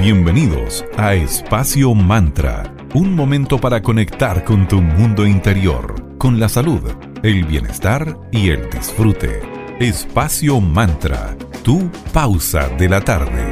Bienvenidos a Espacio Mantra, un momento para conectar con tu mundo interior, con la salud, el bienestar y el disfrute. Espacio Mantra, tu pausa de la tarde.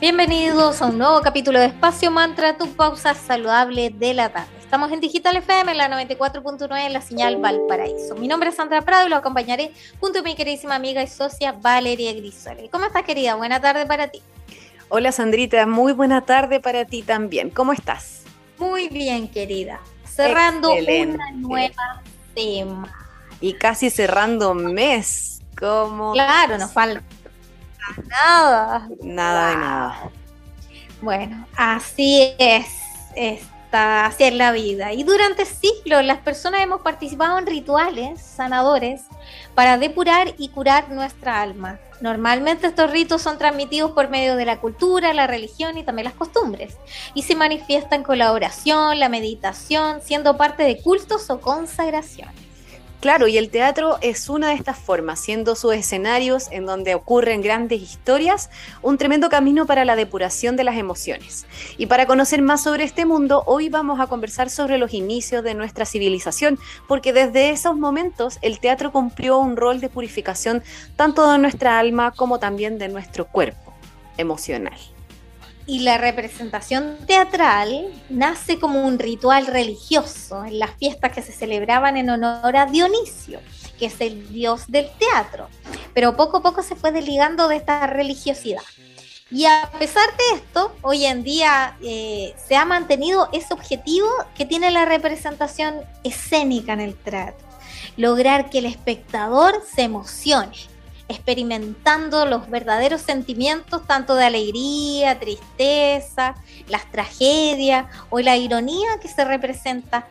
Bienvenidos a un nuevo capítulo de Espacio Mantra, tu pausa saludable de la tarde. Estamos en Digital FM, en la 94.9, en la señal Valparaíso. Mi nombre es Sandra Prado y lo acompañaré junto a mi queridísima amiga y socia Valeria Grisole. ¿Cómo estás, querida? Buena tarde para ti. Hola, Sandrita. Muy buena tarde para ti también. ¿Cómo estás? Muy bien, querida. Cerrando una nueva semana. Y casi cerrando mes. ¿Cómo? Claro, nos falta nada. Nada de nada. Bueno, así es. es hacia la vida. Y durante siglos las personas hemos participado en rituales sanadores para depurar y curar nuestra alma. Normalmente estos ritos son transmitidos por medio de la cultura, la religión y también las costumbres, y se manifiestan con la oración, la meditación, siendo parte de cultos o consagraciones. Claro, y el teatro es una de estas formas, siendo sus escenarios en donde ocurren grandes historias, un tremendo camino para la depuración de las emociones. Y para conocer más sobre este mundo, hoy vamos a conversar sobre los inicios de nuestra civilización, porque desde esos momentos el teatro cumplió un rol de purificación tanto de nuestra alma como también de nuestro cuerpo emocional. Y la representación teatral nace como un ritual religioso en las fiestas que se celebraban en honor a Dionisio, que es el dios del teatro. Pero poco a poco se fue desligando de esta religiosidad. Y a pesar de esto, hoy en día eh, se ha mantenido ese objetivo que tiene la representación escénica en el teatro. Lograr que el espectador se emocione, experimentando los verdaderos sentimientos tanto de alegría, tristeza, las tragedias o la ironía que se representa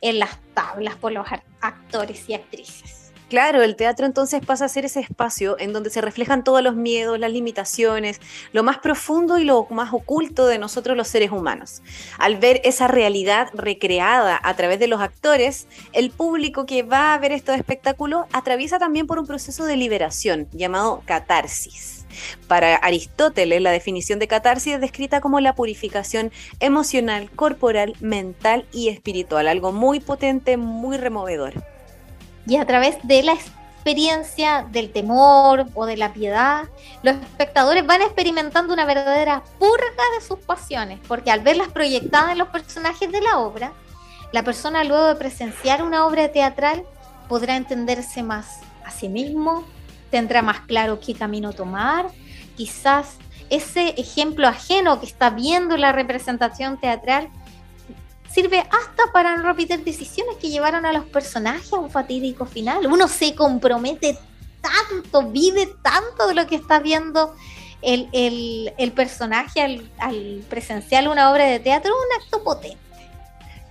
en las tablas por los actores y actrices. Claro, el teatro entonces pasa a ser ese espacio en donde se reflejan todos los miedos, las limitaciones, lo más profundo y lo más oculto de nosotros los seres humanos. Al ver esa realidad recreada a través de los actores, el público que va a ver estos espectáculos atraviesa también por un proceso de liberación llamado catarsis. Para Aristóteles, la definición de catarsis es descrita como la purificación emocional, corporal, mental y espiritual, algo muy potente, muy removedor y a través de la experiencia del temor o de la piedad, los espectadores van experimentando una verdadera purga de sus pasiones, porque al verlas proyectadas en los personajes de la obra, la persona luego de presenciar una obra teatral podrá entenderse más a sí mismo, tendrá más claro qué camino tomar, quizás ese ejemplo ajeno que está viendo la representación teatral sirve hasta para no repetir decisiones que llevaron a los personajes a un fatídico final. Uno se compromete tanto, vive tanto de lo que está viendo el, personaje al, al presenciar una obra de teatro, un acto potente.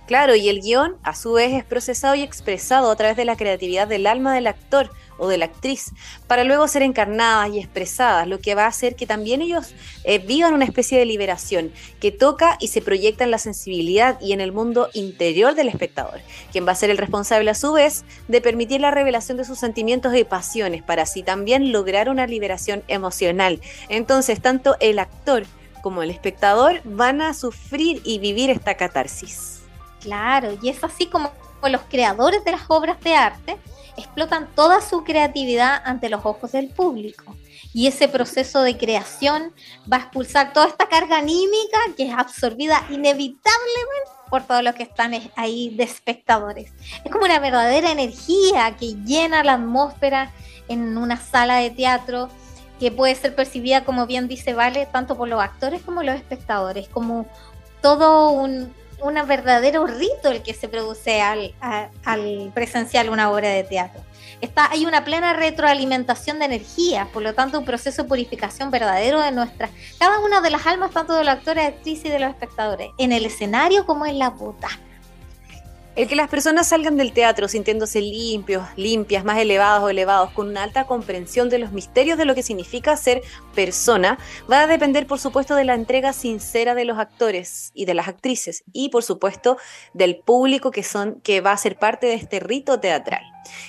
Claro, y el guion a su vez es procesado y expresado a través de la creatividad del alma del actor o de la actriz, para luego ser encarnadas y expresadas, lo que va a hacer que también ellos eh, vivan una especie de liberación que toca y se proyecta en la sensibilidad y en el mundo interior del espectador, quien va a ser el responsable a su vez de permitir la revelación de sus sentimientos y pasiones para así también lograr una liberación emocional. Entonces, tanto el actor como el espectador van a sufrir y vivir esta catarsis. Claro, y es así como los creadores de las obras de arte explotan toda su creatividad ante los ojos del público. Y ese proceso de creación va a expulsar toda esta carga anímica que es absorbida inevitablemente por todos los que están ahí de espectadores. Es como una verdadera energía que llena la atmósfera en una sala de teatro que puede ser percibida, como bien dice Vale, tanto por los actores como los espectadores, como todo un, un verdadero rito el que se produce al, presenciar una obra de teatro. Está, hay una plena retroalimentación de energía, por lo tanto un proceso de purificación verdadero de nuestra, cada una de las almas, tanto de los actores, actrices y de los espectadores, en el escenario como en la butaca. El que las personas salgan del teatro sintiéndose limpios, limpias, más elevados o elevados, con una alta comprensión de los misterios de lo que significa ser persona, va a depender, por supuesto, de la entrega sincera de los actores y de las actrices, y por supuesto del público que son, que va a ser parte de este rito teatral.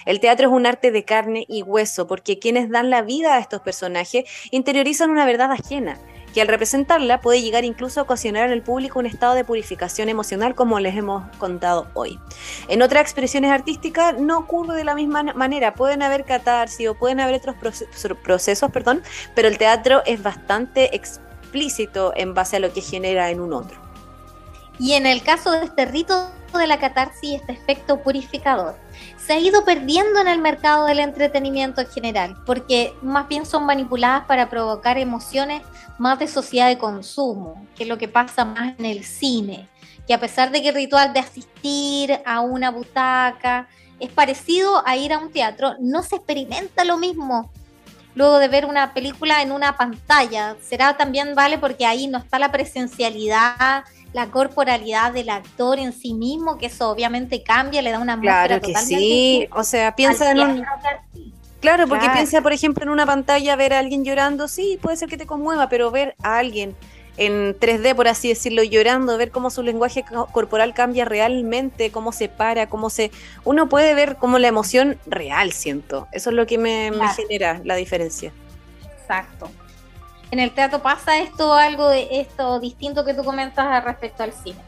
El teatro es un arte de carne y hueso, porque quienes dan la vida a estos personajes interiorizan una verdad ajena que al representarla puede llegar incluso a ocasionar en el público un estado de purificación emocional como les hemos contado hoy. En otras expresiones artísticas no ocurre de la misma manera, pueden haber catarsis o pueden haber otros procesos, perdón, pero el teatro es bastante explícito en base a lo que genera en un otro. Y en el caso de este rito de la catarsis, este efecto purificador, se ha ido perdiendo en el mercado del entretenimiento en general, porque más bien son manipuladas para provocar emociones más de sociedad de consumo, que es lo que pasa más en el cine, que a pesar de que el ritual de asistir a una butaca es parecido a ir a un teatro, no se experimenta lo mismo luego de ver una película en una pantalla. Será también vale porque ahí no está la presencialidad la corporalidad del actor en sí mismo, que eso obviamente cambia, le da una Claro que sí, o sea, piensa en un... Claro, porque piensa, por ejemplo, en una pantalla ver a alguien llorando, sí, puede ser que te conmueva, pero ver a alguien en 3D, por así decirlo, llorando, ver cómo su lenguaje corporal cambia realmente, cómo se para, cómo se... Uno puede ver como la emoción real, siento. Eso es lo que me genera la diferencia. Exacto en el teatro pasa esto, algo de esto distinto que tú comentas respecto al cine.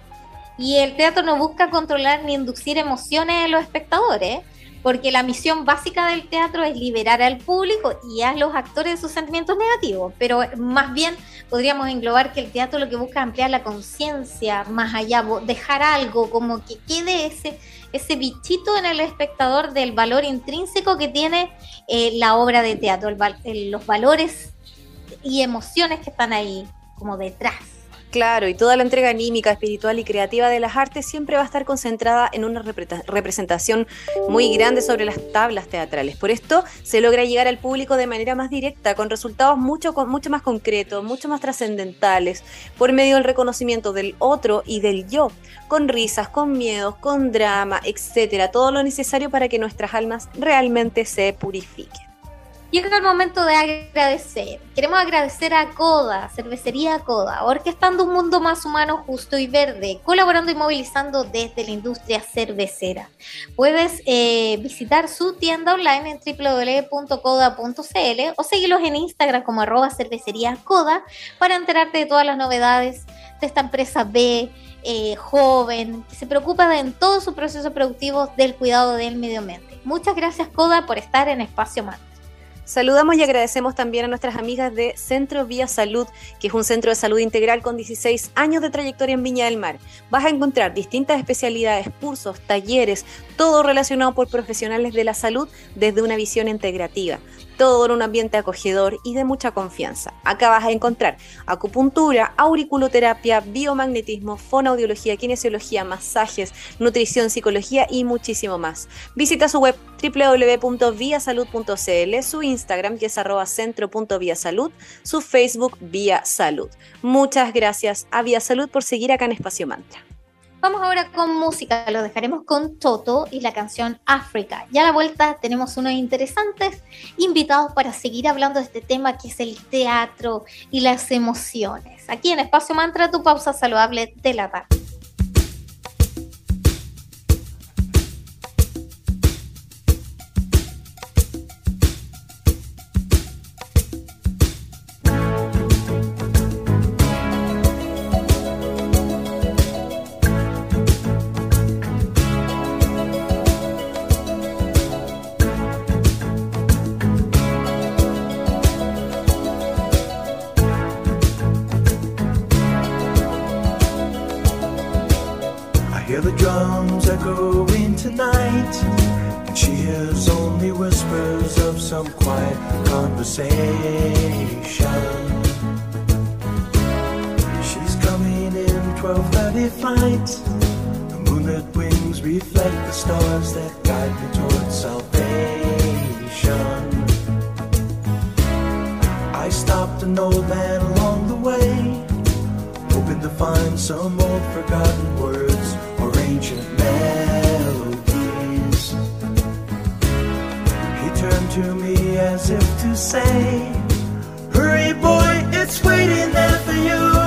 Y el teatro no busca controlar ni inducir emociones en los espectadores, porque la misión básica del teatro es liberar al público y a los actores de sus sentimientos negativos, pero más bien podríamos englobar que el teatro lo que busca es ampliar la conciencia más allá, dejar algo como que quede ese, ese bichito en el espectador del valor intrínseco que tiene eh, la obra de teatro, los valores y emociones que están ahí como detrás. Claro, y toda la entrega anímica, espiritual y creativa de las artes siempre va a estar concentrada en una representación muy grande sobre las tablas teatrales. Por esto se logra llegar al público de manera más directa, con resultados mucho, mucho más concretos, mucho más trascendentales, por medio del reconocimiento del otro y del yo, con risas, con miedos, con drama, etcétera, todo lo necesario para que nuestras almas realmente se purifiquen. Llega el momento de agradecer. Queremos agradecer a Coda, Cervecería Coda, orquestando un mundo más humano, justo y verde, colaborando y movilizando desde la industria cervecera. Puedes eh, visitar su tienda online en www.coda.cl o seguirlos en Instagram como arroba cervecería Coda para enterarte de todas las novedades de esta empresa B, eh, joven, que se preocupa en todo su proceso productivo del cuidado del medio ambiente. Muchas gracias Coda por estar en Espacio Más. Saludamos y agradecemos también a nuestras amigas de Centro Vía Salud, que es un centro de salud integral con 16 años de trayectoria en Viña del Mar. Vas a encontrar distintas especialidades, cursos, talleres, todo relacionado por profesionales de la salud desde una visión integrativa todo en un ambiente acogedor y de mucha confianza. Acá vas a encontrar acupuntura, auriculoterapia, biomagnetismo, fonoaudiología, kinesiología, masajes, nutrición, psicología y muchísimo más. Visita su web www.viasalud.cl, su Instagram que es centro.viasalud, su Facebook Vía Salud. Muchas gracias a Vía Salud por seguir acá en Espacio Mantra. Vamos ahora con música, lo dejaremos con Toto y la canción África. Ya a la vuelta tenemos unos interesantes invitados para seguir hablando de este tema que es el teatro y las emociones. Aquí en Espacio Mantra, tu pausa saludable de la tarde. to find some old forgotten words or ancient melodies. He turned to me as if to say, Hurry, boy, it's waiting there for you.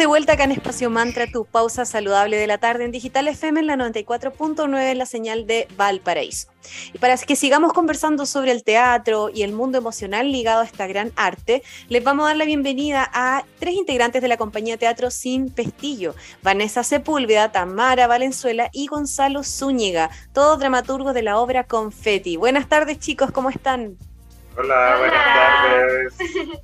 De vuelta acá en Espacio Mantra, tu pausa saludable de la tarde en Digital FM en la 94.9 en la señal de Valparaíso. Y para que sigamos conversando sobre el teatro y el mundo emocional ligado a esta gran arte, les vamos a dar la bienvenida a tres integrantes de la compañía Teatro Sin Pestillo, Vanessa Sepúlveda, Tamara Valenzuela y Gonzalo Zúñiga, todos dramaturgos de la obra Confetti. Buenas tardes chicos, ¿cómo están? Hola, buenas tardes.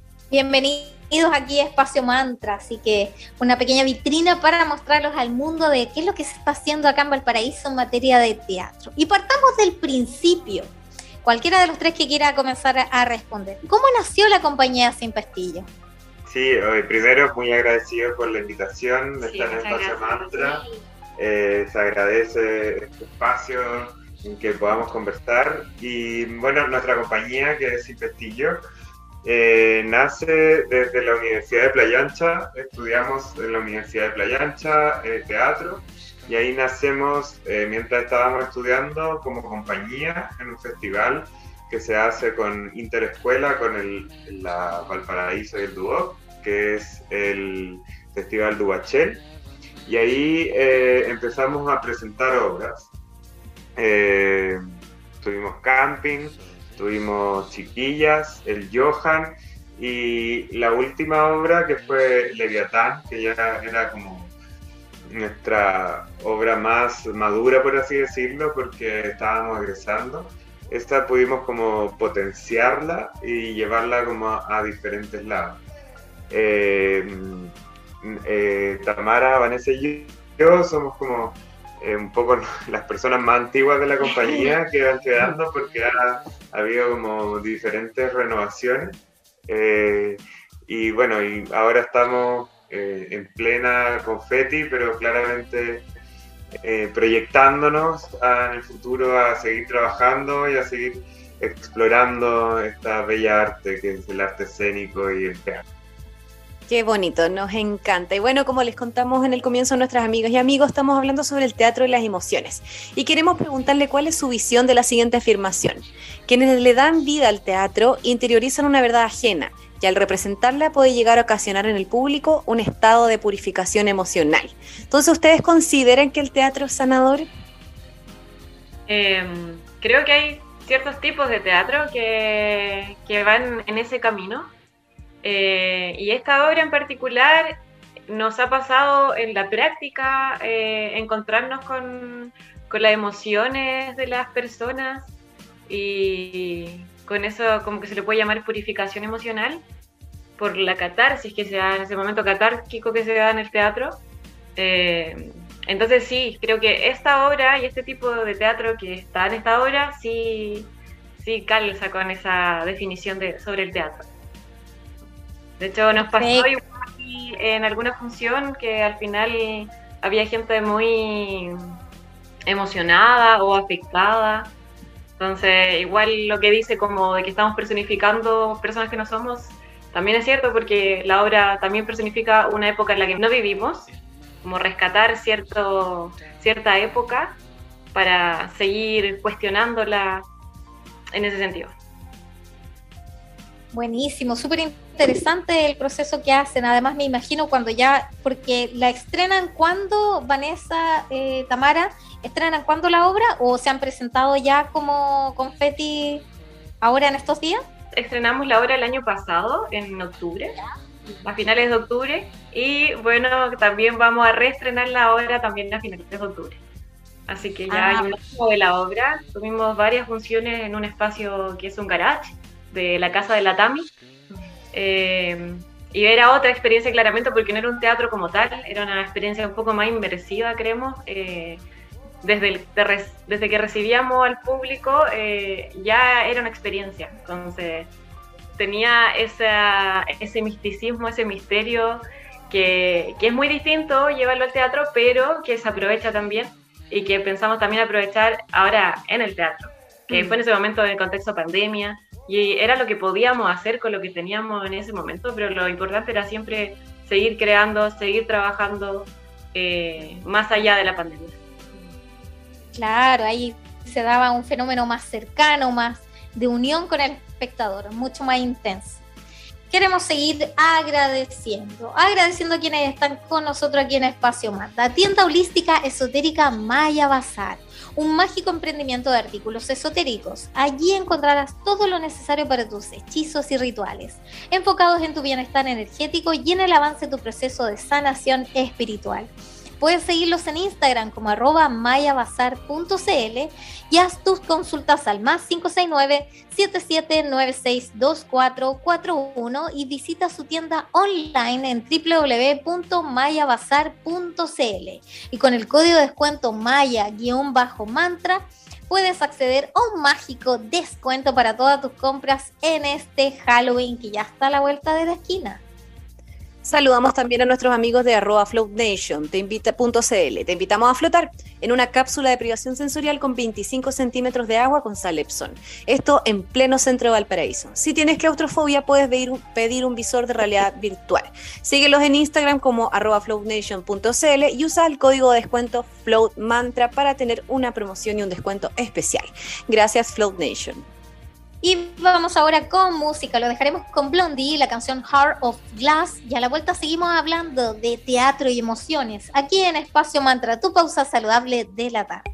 Bienvenidos aquí a Espacio Mantra, así que una pequeña vitrina para mostrarlos al mundo de qué es lo que se está haciendo acá en Valparaíso en materia de teatro. Y partamos del principio. Cualquiera de los tres que quiera comenzar a responder. ¿Cómo nació la compañía Sin Pestillo? Sí, hoy primero muy agradecido por la invitación de estar en Espacio Mantra. Eh, se agradece este espacio en que podamos conversar. Y bueno, nuestra compañía, que es Sin Pestillo, eh, nace desde la Universidad de Playa Ancha, estudiamos en la Universidad de Playa Ancha eh, teatro y ahí nacemos eh, mientras estábamos estudiando como compañía en un festival que se hace con Interescuela, con el, la Valparaíso y el Duoc, que es el Festival Dubachel. Y ahí eh, empezamos a presentar obras. Tuvimos camping, tuvimos chiquillas, el Johan y la última obra que fue Leviatán, que ya era como nuestra obra más madura, por así decirlo, porque estábamos egresando. Esta pudimos como potenciarla y llevarla como a, diferentes lados. Eh, eh, Tamara, Vanessa y yo somos como eh, un poco las personas más antiguas de la compañía que van quedando porque ha, habido como diferentes renovaciones. Eh, y bueno, y ahora estamos en plena confeti, pero claramente proyectándonos en el futuro a seguir trabajando y a seguir explorando esta bella arte que es el arte escénico y el teatro. Qué bonito, nos encanta. Y bueno, como les contamos en el comienzo nuestras amigas y amigos, estamos hablando sobre el teatro y las emociones. Y queremos preguntarle cuál es su visión de la siguiente afirmación. Quienes le dan vida al teatro interiorizan una verdad ajena y al representarla puede llegar a ocasionar en el público un estado de purificación emocional. Entonces, ¿ustedes consideran que el teatro es sanador? Em, creo que hay ciertos tipos de teatro que, que van en ese camino eh, y esta obra en particular nos ha pasado en la práctica eh, encontrarnos con, las emociones de las personas y con eso como que se le puede llamar purificación emocional por la catarsis que se da en ese momento catárquico que se da en el teatro. Eh, entonces sí, creo que esta obra y este tipo de teatro que está en esta obra sí, sí calza con esa definición de, sobre el teatro. De hecho, nos pasó en alguna función que al final había gente muy emocionada o afectada. Entonces, igual lo que dice como de que estamos personificando personas que no somos, también es cierto porque la obra también personifica una época en la que no vivimos, como rescatar cierto, cierta época para seguir cuestionándola en ese sentido. Buenísimo, súper interesante el proceso que hacen. Además, me imagino cuando ya, porque la estrenan cuando, Vanessa, eh, Tamara, estrenan cuando la obra o se han presentado ya como confeti ahora en estos días? Estrenamos la obra el año pasado, en octubre, a finales de octubre, y bueno, también vamos a reestrenar la obra también a finales de octubre. Así que ya ah. hay un de la obra. Tuvimos varias funciones en un espacio que es un garage de la casa de la Tami. Eh, y era otra experiencia claramente porque no era un teatro como tal, era una experiencia un poco más inmersiva, creemos. Eh, desde, desde que recibíamos al público eh, ya era una experiencia, entonces tenía esa, ese misticismo, ese misterio que, que, es muy distinto llevarlo al teatro, pero que se aprovecha también y que pensamos también aprovechar ahora en el teatro, que mm. fue en ese momento en el contexto pandemia, y era lo que podíamos hacer con lo que teníamos en ese momento, pero lo importante era siempre seguir creando, seguir trabajando eh, más allá de la pandemia. Claro, ahí se daba un fenómeno más cercano, más de unión con el espectador, mucho más intenso. Queremos seguir agradeciendo, agradeciendo a quienes están con nosotros aquí en Espacio Mata. Tienda holística esotérica Maya Bazar un mágico emprendimiento de artículos esotéricos. Allí encontrarás todo lo necesario para tus hechizos y rituales, enfocados en tu bienestar energético y en el avance de tu proceso de sanación espiritual. Puedes seguirlos en Instagram como arroba mayabazar.cl y haz tus consultas al más 569-7796-2441 y visita su tienda online en www.mayabazar.cl. Y con el código de descuento Maya-mantra puedes acceder a un mágico descuento para todas tus compras en este Halloween que ya está a la vuelta de la esquina. Saludamos también a nuestros amigos de arroba Float Nation, te, te invitamos a flotar en una cápsula de privación sensorial con 25 centímetros de agua con sal Epson. Esto en pleno centro de Valparaíso. Si tienes claustrofobia, puedes pedir un, visor de realidad virtual. Síguelos en Instagram como arroba floatnation.cl y usa el código de descuento FloatMantra para tener una promoción y un descuento especial. Gracias Float Nation. Y vamos ahora con música, lo dejaremos con Blondie, la canción Heart of Glass, y a la vuelta seguimos hablando de teatro y emociones, aquí en Espacio Mantra, tu pausa saludable de la tarde.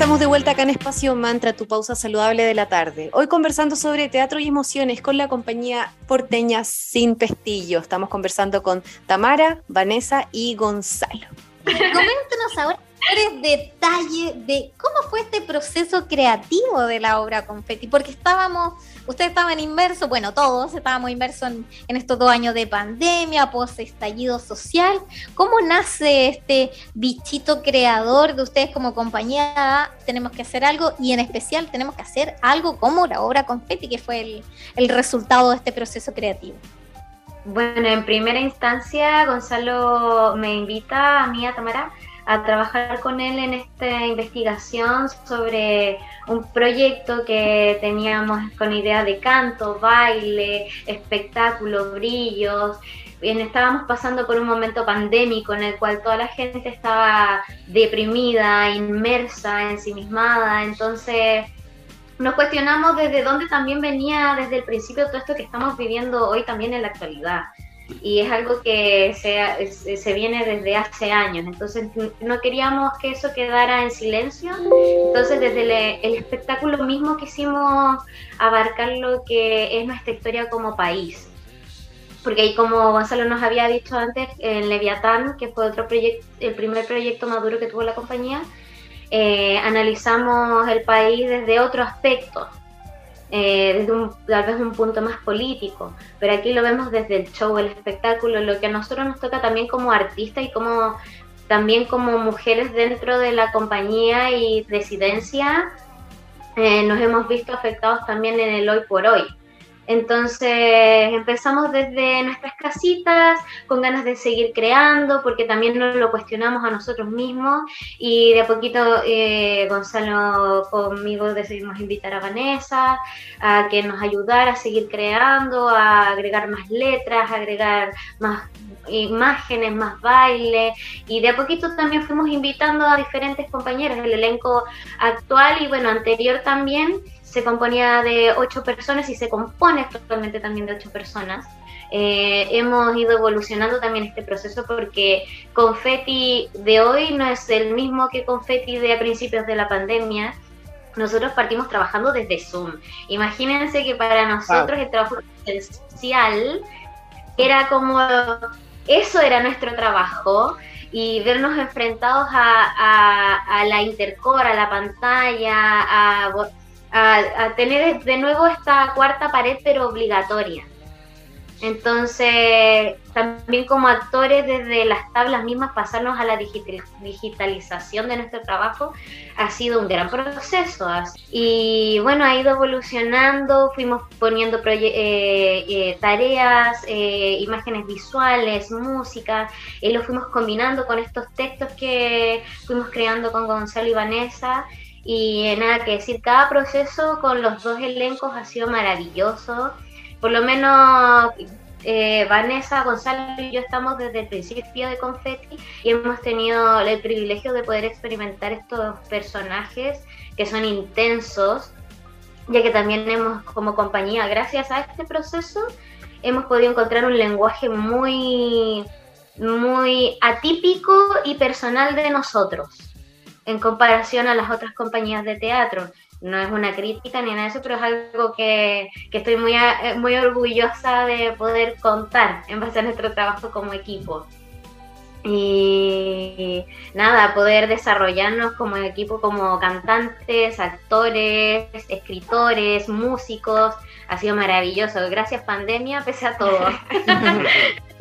Estamos de vuelta acá en Espacio Mantra, tu pausa saludable de la tarde. Hoy conversando sobre teatro y emociones con la compañía porteña Sin Pestillo. Estamos conversando con Tamara, Vanessa y Gonzalo. Coméntenos ahora detalles de cómo fue este proceso creativo de la obra Confetti, porque estábamos, ustedes estaban inmersos, bueno, todos estábamos inmersos en, estos dos años de pandemia, post estallido social. ¿Cómo nace este bichito creador de ustedes como compañía? Tenemos que hacer algo y en especial tenemos que hacer algo como la obra Confetti, que fue el, el resultado de este proceso creativo. Bueno, en primera instancia, Gonzalo me invita a mí, a Tamara, a trabajar con él en esta investigación sobre un proyecto que teníamos con idea de canto, baile, espectáculo, brillos. Bien, estábamos pasando por un momento pandémico en el cual toda la gente estaba deprimida, inmersa, ensimismada, entonces nos cuestionamos desde dónde también venía desde el principio todo esto que estamos viviendo hoy también en la actualidad. Y es algo que se, se viene desde hace años, entonces no queríamos que eso quedara en silencio, entonces desde el, espectáculo mismo quisimos abarcar lo que es nuestra historia como país. Porque ahí como Gonzalo nos había dicho antes, en Leviatán, que fue otro proyecto, el primer proyecto maduro que tuvo la compañía, eh, analizamos el país desde otro aspecto, eh, desde un, tal vez un punto más político, pero aquí lo vemos desde el show, el espectáculo, lo que a nosotros nos toca también como artistas y como también como mujeres dentro de la compañía y residencia, eh, nos hemos visto afectados también en el hoy por hoy. Entonces empezamos desde nuestras casitas con ganas de seguir creando porque también nos lo cuestionamos a nosotros mismos. Y de a poquito eh, Gonzalo conmigo decidimos invitar a Vanessa a que nos ayudara a seguir creando, a agregar más letras, a agregar más imágenes, más baile. Y de a poquito también fuimos invitando a diferentes compañeros. Del elenco actual y bueno anterior también se componía de ocho personas y se compone actualmente también de ocho personas. Eh, hemos ido evolucionando también este proceso porque Confetti de hoy no es el mismo que Confetti de a principios de la pandemia. Nosotros partimos trabajando desde Zoom. Imagínense que para nosotros el trabajo esencial era como eso era nuestro trabajo y vernos enfrentados a, a, a la intercore, a la pantalla, a a, tener de nuevo esta cuarta pared, pero obligatoria. Entonces, también como actores desde las tablas mismas, pasarnos a la digitalización de nuestro trabajo ha sido un gran proceso. Y bueno, ha ido evolucionando, fuimos poniendo eh, eh, tareas, eh, imágenes visuales, música, y lo fuimos combinando con estos textos que fuimos creando con Gonzalo y Vanessa. Y nada que decir, cada proceso con los dos elencos ha sido maravilloso. Por lo menos eh, Vanessa, Gonzalo y yo estamos desde el principio de Confetti y hemos tenido el privilegio de poder experimentar estos personajes que son intensos, ya que también hemos como compañía, gracias a este proceso, hemos podido encontrar un lenguaje muy, muy atípico y personal de nosotros en comparación a las otras compañías de teatro. No es una crítica ni nada de eso, pero es algo que, estoy muy, eh, muy orgullosa de poder contar en base a nuestro trabajo como equipo. Y nada, poder desarrollarnos como equipo, como cantantes, actores, escritores, músicos, ha sido maravilloso. Gracias pandemia, pese a todo.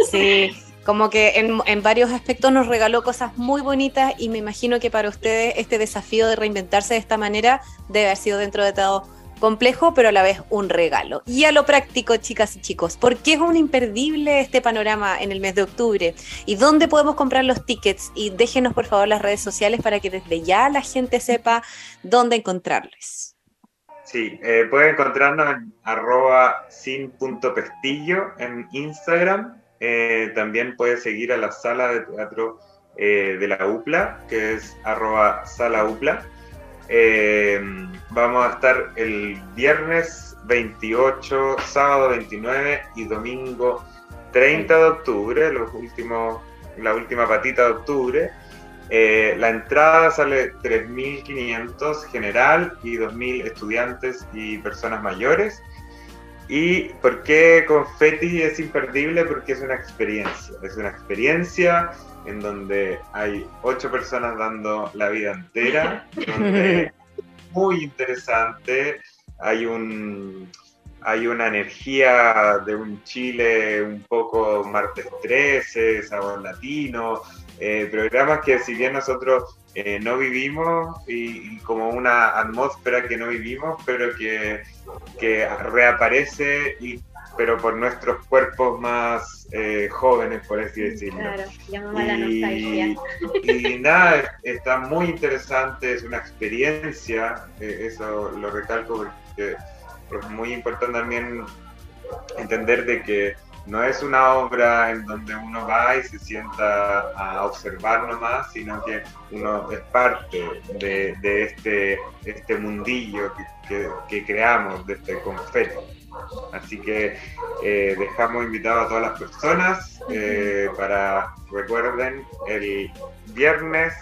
Sí, como que en, varios aspectos nos regaló cosas muy bonitas y me imagino que para ustedes este desafío de reinventarse de esta manera debe haber sido dentro de todo complejo, pero a la vez un regalo. Y a lo práctico, chicas y chicos, ¿por qué es un imperdible este panorama en el mes de octubre? ¿Y dónde podemos comprar los tickets? Y déjenos por favor las redes sociales para que desde ya la gente sepa dónde encontrarles. Sí, eh, pueden encontrarnos en arroba sin.pestillo en Instagram eh, también puedes seguir a la sala de teatro eh, de la UPLA, que es arroba sala UPLA. Eh, vamos a estar el viernes 28, sábado 29 y domingo 30 de octubre, los últimos, la última patita de octubre. la entrada sale 3.500 general y 2.000 estudiantes y personas mayores. ¿Y por qué Confetti es imperdible? Porque es una experiencia, es una experiencia en donde hay ocho personas dando la vida entera, donde muy interesante, hay un hay una energía de un Chile un poco martes 13, sabor latino, eh, programas que si bien nosotros eh, no vivimos y, como una atmósfera que no vivimos, pero que, que reaparece y pero por nuestros cuerpos más eh, jóvenes, por así decirlo. Claro, y, y nada, está muy interesante, es una experiencia, eso lo recalco porque es muy importante también entender de que no es una obra en donde uno va y se sienta a observar nomás, sino que uno es parte de, este, este mundillo que, creamos, de este confeto. Así que eh, dejamos invitados a todas las personas eh, para, recuerden, el viernes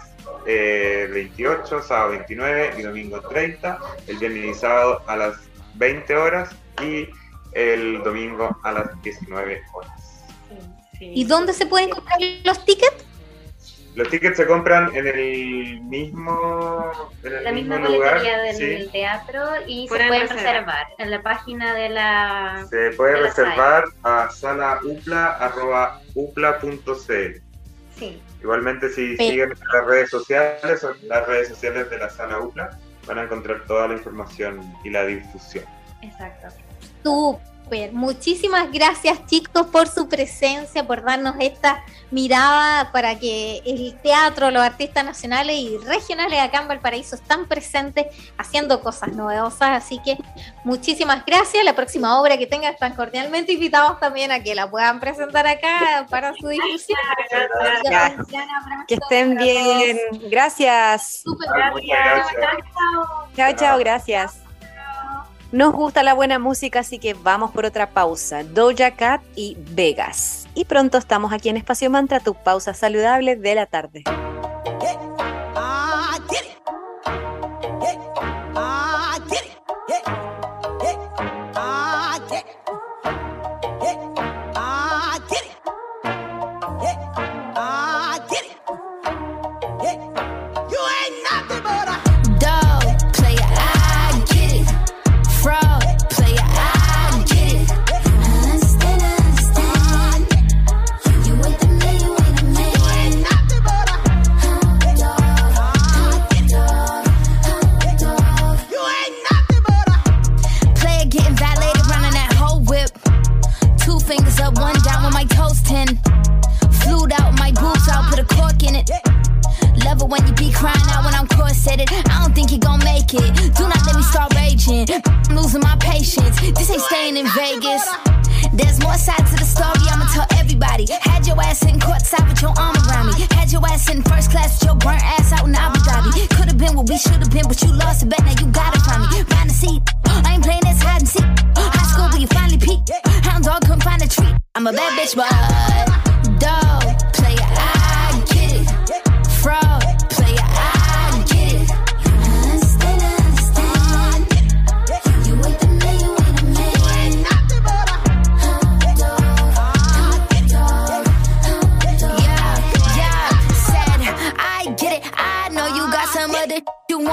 28, eh, sábado 29 y domingo 30, el viernes y sábado a las 20 horas y el domingo a las 19 horas. ¿Y dónde se pueden comprar los tickets? Los tickets se compran en el mismo, en el la mismo misma lugar del teatro y se pueden reservar. en la página de la. Se puede reservar a salaupla.upla.cl. Sí. Igualmente, si siguen las redes sociales, son las redes sociales de la Sala UPLA, van a encontrar toda la información y la difusión. Exacto. Súper. Muchísimas gracias chicos por su presencia, por darnos esta mirada para que el teatro, los artistas nacionales y regionales acá en Valparaíso están presentes haciendo cosas novedosas. Así que muchísimas gracias. La próxima obra que tengan están cordialmente invitados también a que la puedan presentar acá para su difusión. Que estén bien. Gracias. gracias. Chao, chao, gracias. Nos gusta la buena música, así que vamos por otra pausa. Doja Cat y Vegas. Y pronto estamos aquí en Espacio Mantra, tu pausa saludable de la tarde.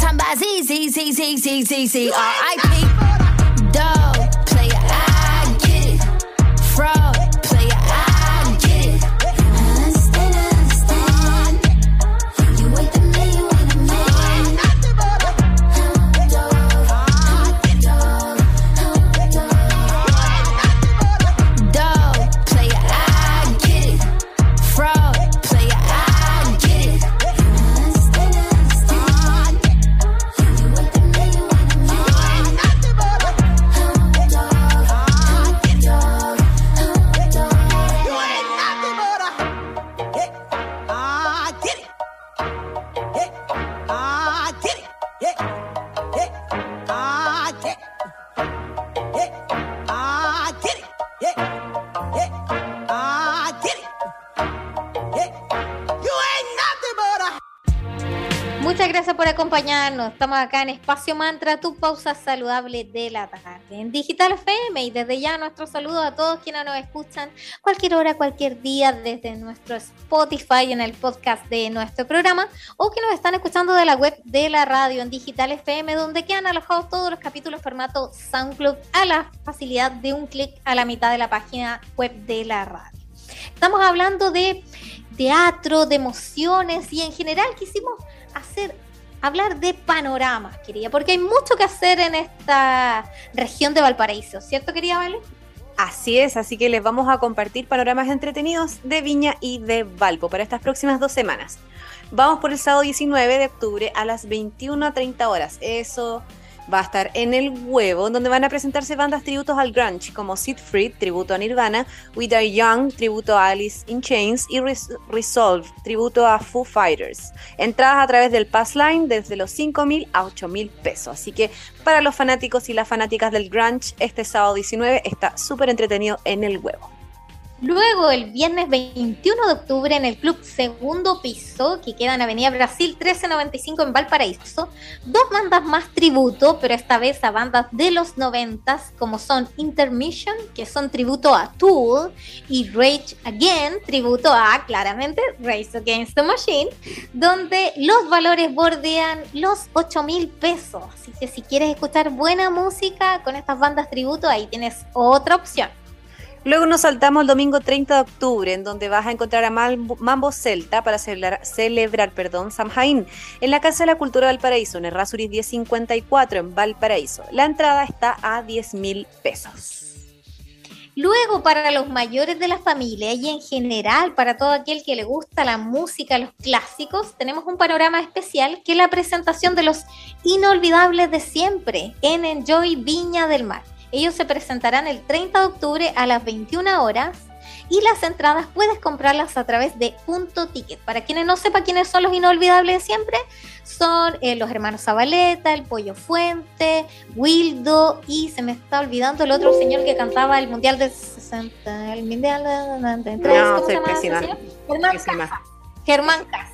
talking about Z, Z, Z, Z, Z, Z, Z, R-I-P. Dope. Acá en Espacio Mantra, tu pausa saludable de la tarde. En Digital FM y desde ya nuestro saludo a todos quienes nos escuchan cualquier hora, cualquier día desde nuestro Spotify en el podcast de nuestro programa o que nos están escuchando de la web de la radio en Digital FM donde quedan alojados todos los capítulos formato SoundCloud a la facilidad de un clic a la mitad de la página web de la radio. Estamos hablando de teatro, de emociones y en general quisimos hacer hablar de panoramas, quería, porque hay mucho que hacer en esta región de Valparaíso, ¿cierto, querida Vale? Así es, así que les vamos a compartir panoramas entretenidos de Viña y de Valpo para estas próximas dos semanas. Vamos por el sábado 19 de octubre a las 21.30 horas. Eso va a estar en el huevo, donde van a presentarse bandas tributos al grunge, como Sid Free, tributo a Nirvana, We Die Young, tributo a Alice in Chains, y Resolve, tributo a Foo Fighters. Entradas a través del Pass Line desde los 5.000 a 8.000 pesos. Así que para los fanáticos y las fanáticas del grunge, este sábado 19 está súper entretenido en el huevo. Luego, el viernes 21 de octubre, en el Club Segundo Piso, que queda en Avenida Brasil 1395 en Valparaíso, dos bandas más tributo, pero esta vez a bandas de los noventas, como son Intermission, que son tributo a Tool, y Rage Again, tributo a, claramente, Race Against the Machine, donde los valores bordean los 8 mil pesos. Así que si quieres escuchar buena música con estas bandas tributo, ahí tienes otra opción. Luego nos saltamos el domingo 30 de octubre, en donde vas a encontrar a Mambo Celta para celebrar, celebrar perdón, Samhain en la Casa de la Cultura de Valparaíso, en el Rasuris 1054 en Valparaíso. La entrada está a 10 mil pesos. Luego, para los mayores de la familia y en general para todo aquel que le gusta la música, los clásicos, tenemos un panorama especial que es la presentación de los inolvidables de siempre en Enjoy Viña del Mar. Ellos se presentarán el 30 de octubre a las 21 horas y las entradas puedes comprarlas a través de Punto Ticket. Para quienes no sepan quiénes son los inolvidables de siempre, son eh, los hermanos Zabaleta, el Pollo Fuente, Wildo y se me está olvidando el otro señor que cantaba el Mundial de 60, el Mundial de 93, no, Germán Casas. Germán Casas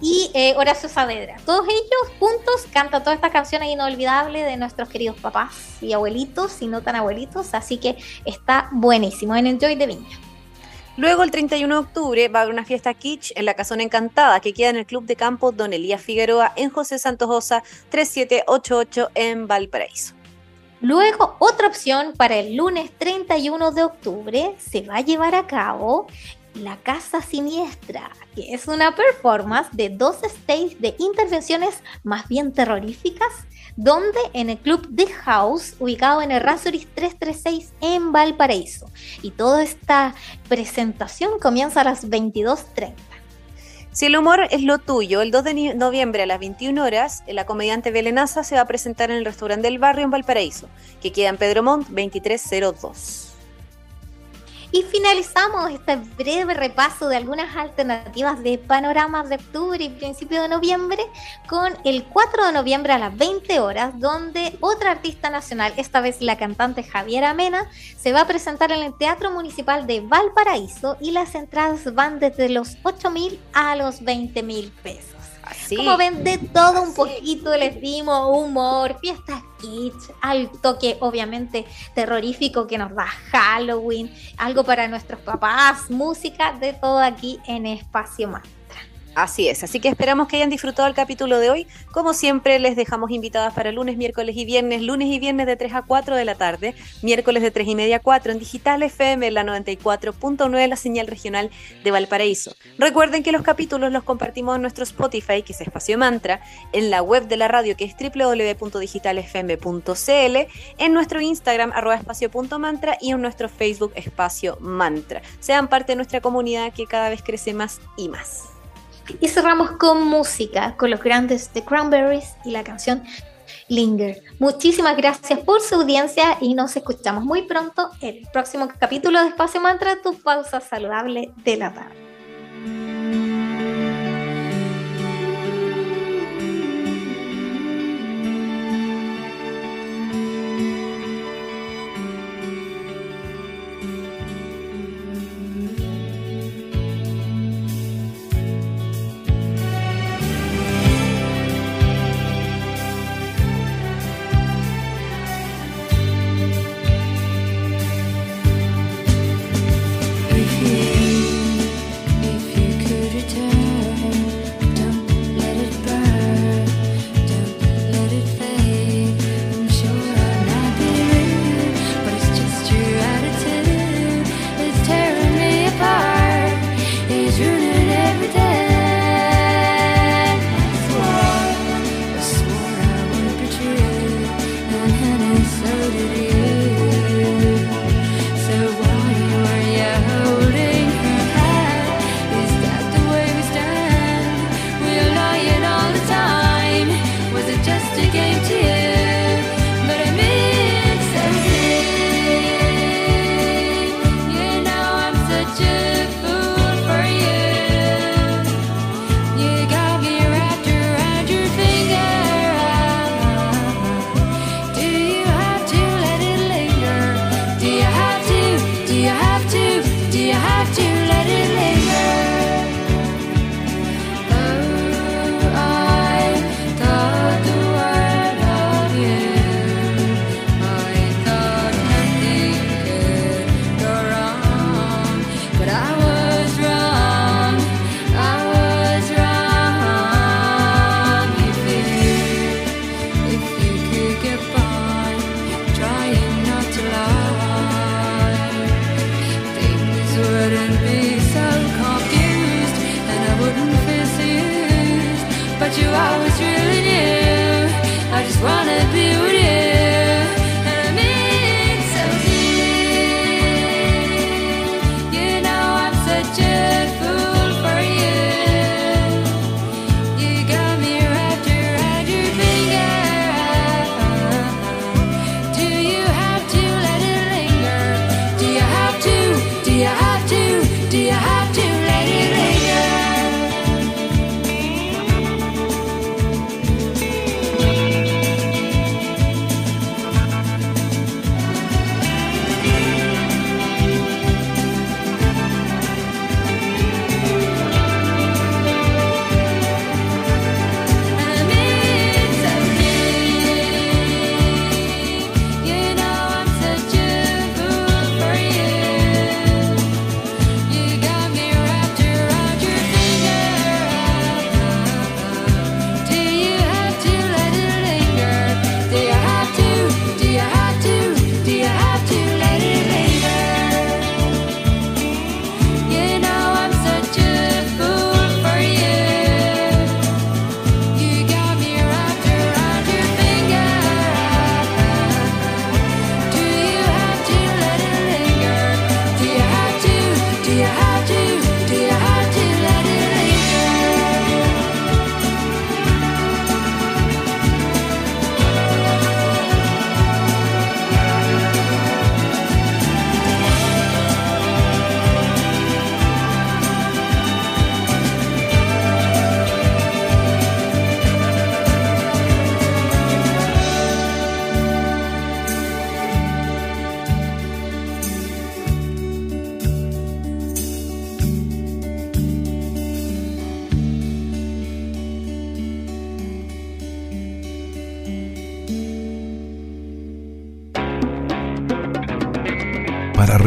y eh, Horacio Saavedra. Todos ellos juntos cantan todas estas canciones inolvidables de nuestros queridos papás y abuelitos y no tan abuelitos, así que está buenísimo en Enjoy de Viña. Luego, el 31 de octubre, va a haber una fiesta kitsch en la Casona Encantada, que queda en el Club de Campo Don Elías Figueroa, en José Santojosa 3788 en Valparaíso. Luego, otra opción para el lunes 31 de octubre se va a llevar a cabo la Casa Siniestra, que es una performance de dos stages de intervenciones más bien terroríficas, donde en el Club The House, ubicado en el Rasuris 336 en Valparaíso. Y toda esta presentación comienza a las 22.30. Si el humor es lo tuyo, el 2 de noviembre a las 21 horas, la comediante Belenaza se va a presentar en el restaurante del barrio en Valparaíso, que queda en Pedro Montt 2302. Y finalizamos este breve repaso de algunas alternativas de panoramas de octubre y principio de noviembre con el 4 de noviembre a las 20 horas, donde otra artista nacional, esta vez la cantante Javiera Mena, se va a presentar en el Teatro Municipal de Valparaíso y las entradas van desde los 8 mil a los 20 mil pesos. Como ven, de todo un poquito les dimos humor, fiestas kitsch, al toque obviamente terrorífico que nos da Halloween, algo para nuestros papás, música, de todo aquí en Espacio Más. Así es, así que esperamos que hayan disfrutado el capítulo de hoy. Como siempre, les dejamos invitadas para lunes, miércoles y viernes, lunes y viernes de 3 a 4 de la tarde, miércoles de 3 y media a 4 en Digital FM, la 94.9, la señal regional de Valparaíso. Recuerden que los capítulos los compartimos en nuestro Spotify, que es Espacio Mantra, en la web de la radio, que es www.digitalfm.cl, en nuestro Instagram, arroba espacio.mantra y en nuestro Facebook, Espacio Mantra. Sean parte de nuestra comunidad que cada vez crece más y más. Y cerramos con música, con los grandes The Cranberries y la canción Linger. Muchísimas gracias por su audiencia y nos escuchamos muy pronto en el próximo capítulo de Espacio Mantra, tu pausa saludable de la tarde.